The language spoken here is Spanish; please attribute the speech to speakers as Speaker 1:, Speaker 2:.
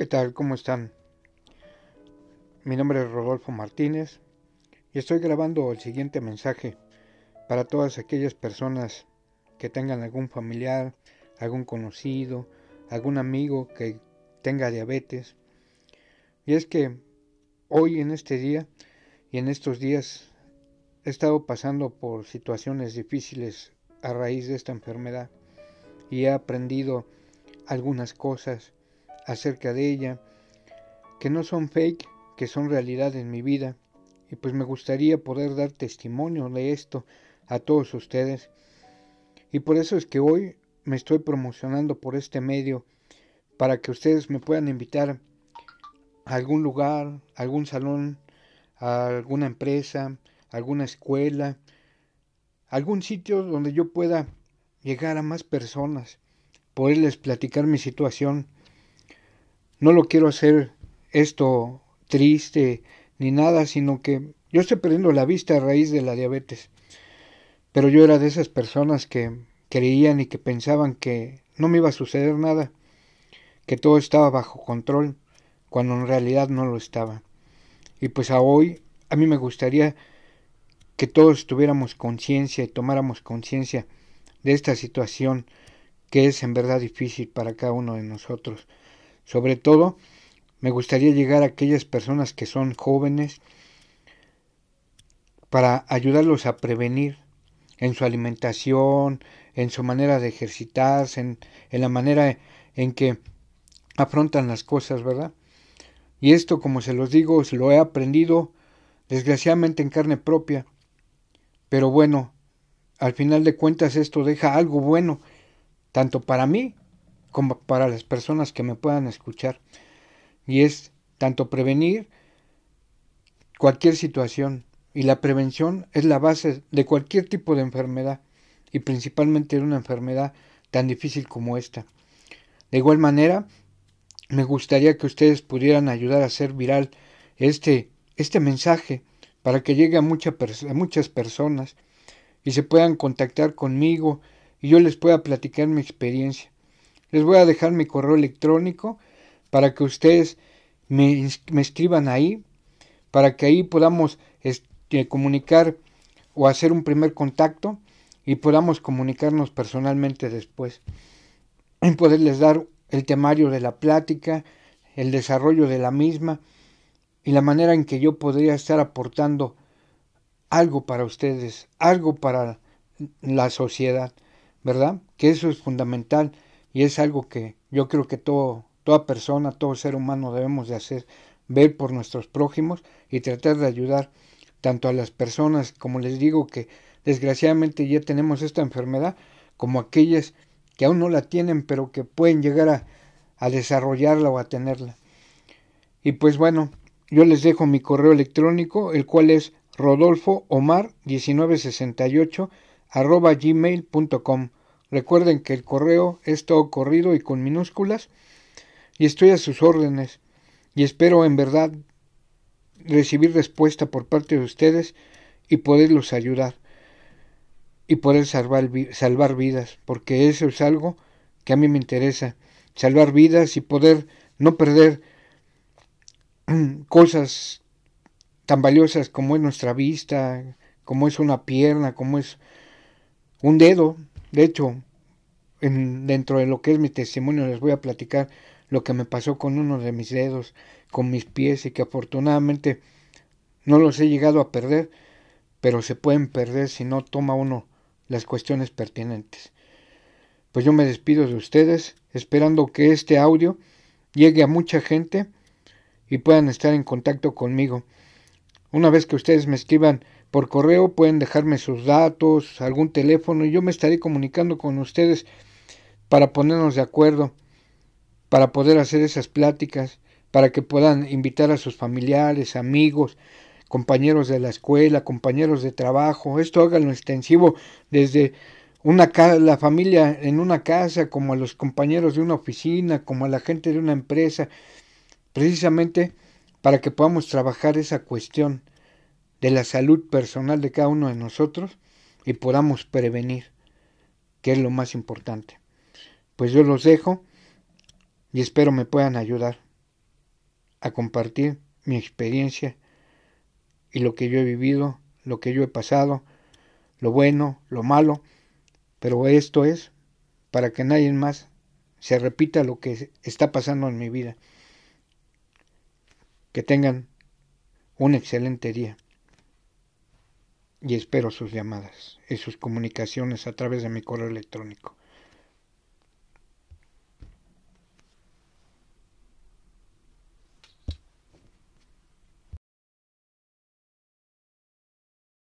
Speaker 1: ¿Qué tal? ¿Cómo están? Mi nombre es Rodolfo Martínez y estoy grabando el siguiente mensaje para todas aquellas personas que tengan algún familiar, algún conocido, algún amigo que tenga diabetes. Y es que hoy en este día y en estos días he estado pasando por situaciones difíciles a raíz de esta enfermedad y he aprendido algunas cosas acerca de ella que no son fake, que son realidad en mi vida. Y pues me gustaría poder dar testimonio de esto a todos ustedes. Y por eso es que hoy me estoy promocionando por este medio para que ustedes me puedan invitar a algún lugar, a algún salón, a alguna empresa, a alguna escuela, algún sitio donde yo pueda llegar a más personas, poderles platicar mi situación. No lo quiero hacer esto triste ni nada, sino que yo estoy perdiendo la vista a raíz de la diabetes. Pero yo era de esas personas que creían y que pensaban que no me iba a suceder nada, que todo estaba bajo control, cuando en realidad no lo estaba. Y pues a hoy a mí me gustaría que todos tuviéramos conciencia y tomáramos conciencia de esta situación que es en verdad difícil para cada uno de nosotros. Sobre todo, me gustaría llegar a aquellas personas que son jóvenes para ayudarlos a prevenir en su alimentación, en su manera de ejercitarse, en, la manera en que afrontan las cosas, ¿verdad? Y esto, como se los digo, lo he aprendido desgraciadamente en carne propia. Pero bueno, al final de cuentas esto deja algo bueno, tanto para mí como para las personas que me puedan escuchar. Y es tanto prevenir cualquier situación. Y la prevención es la base de cualquier tipo de enfermedad. Y principalmente de una enfermedad tan difícil como esta. De igual manera, me gustaría que ustedes pudieran ayudar a hacer viral este, este mensaje para que llegue a, a muchas personas y se puedan contactar conmigo y yo les pueda platicar mi experiencia. Les voy a dejar mi correo electrónico para que ustedes me, escriban ahí, para que ahí podamos este, comunicar o hacer un primer contacto y podamos comunicarnos personalmente después. Y poderles dar el temario de la plática, el desarrollo de la misma y la manera en que yo podría estar aportando algo para ustedes, algo para la sociedad, ¿verdad? Que eso es fundamental y es algo que yo creo que todo, toda persona, todo ser humano debemos de hacer, ver por nuestros prójimos y tratar de ayudar tanto a las personas, como les digo, que desgraciadamente ya tenemos esta enfermedad, como aquellas que aún no la tienen, pero que pueden llegar a, a desarrollarla o a tenerla. Y pues bueno, yo les dejo mi correo electrónico, el cual es rodolfo omar 1968 arroba gmail.com. Recuerden que el correo es todo corrido y con minúsculas y estoy a sus órdenes y espero en verdad recibir respuesta por parte de ustedes y poderlos ayudar y poder salvar, salvar vidas, porque eso es algo que a mí me interesa, salvar vidas y poder no perder cosas tan valiosas como es nuestra vista, como es una pierna, como es un dedo. De hecho, en, dentro de lo que es mi testimonio les voy a platicar lo que me pasó con uno de mis dedos, con mis pies y que afortunadamente no los he llegado a perder, pero se pueden perder si no toma uno las cuestiones pertinentes. Pues yo me despido de ustedes, esperando que este audio llegue a mucha gente y puedan estar en contacto conmigo. Una vez que ustedes me escriban por correo, pueden dejarme sus datos, algún teléfono y yo me estaré comunicando con ustedes para ponernos de acuerdo, para poder hacer esas pláticas, para que puedan invitar a sus familiares, amigos, compañeros de la escuela, compañeros de trabajo. Esto háganlo extensivo desde una la familia en una casa, como a los compañeros de una oficina, como a la gente de una empresa, precisamente para que podamos trabajar esa cuestión de la salud personal de cada uno de nosotros y podamos prevenir, que es lo más importante. Pues yo los dejo y espero me puedan ayudar. a compartir mi experiencia y lo que yo he vivido, lo que yo he pasado, lo bueno, lo malo, pero esto es para que nadie más se repita lo que está pasando en mi vida. Que tengan un excelente día y espero sus llamadas y sus comunicaciones a través de mi correo electrónico.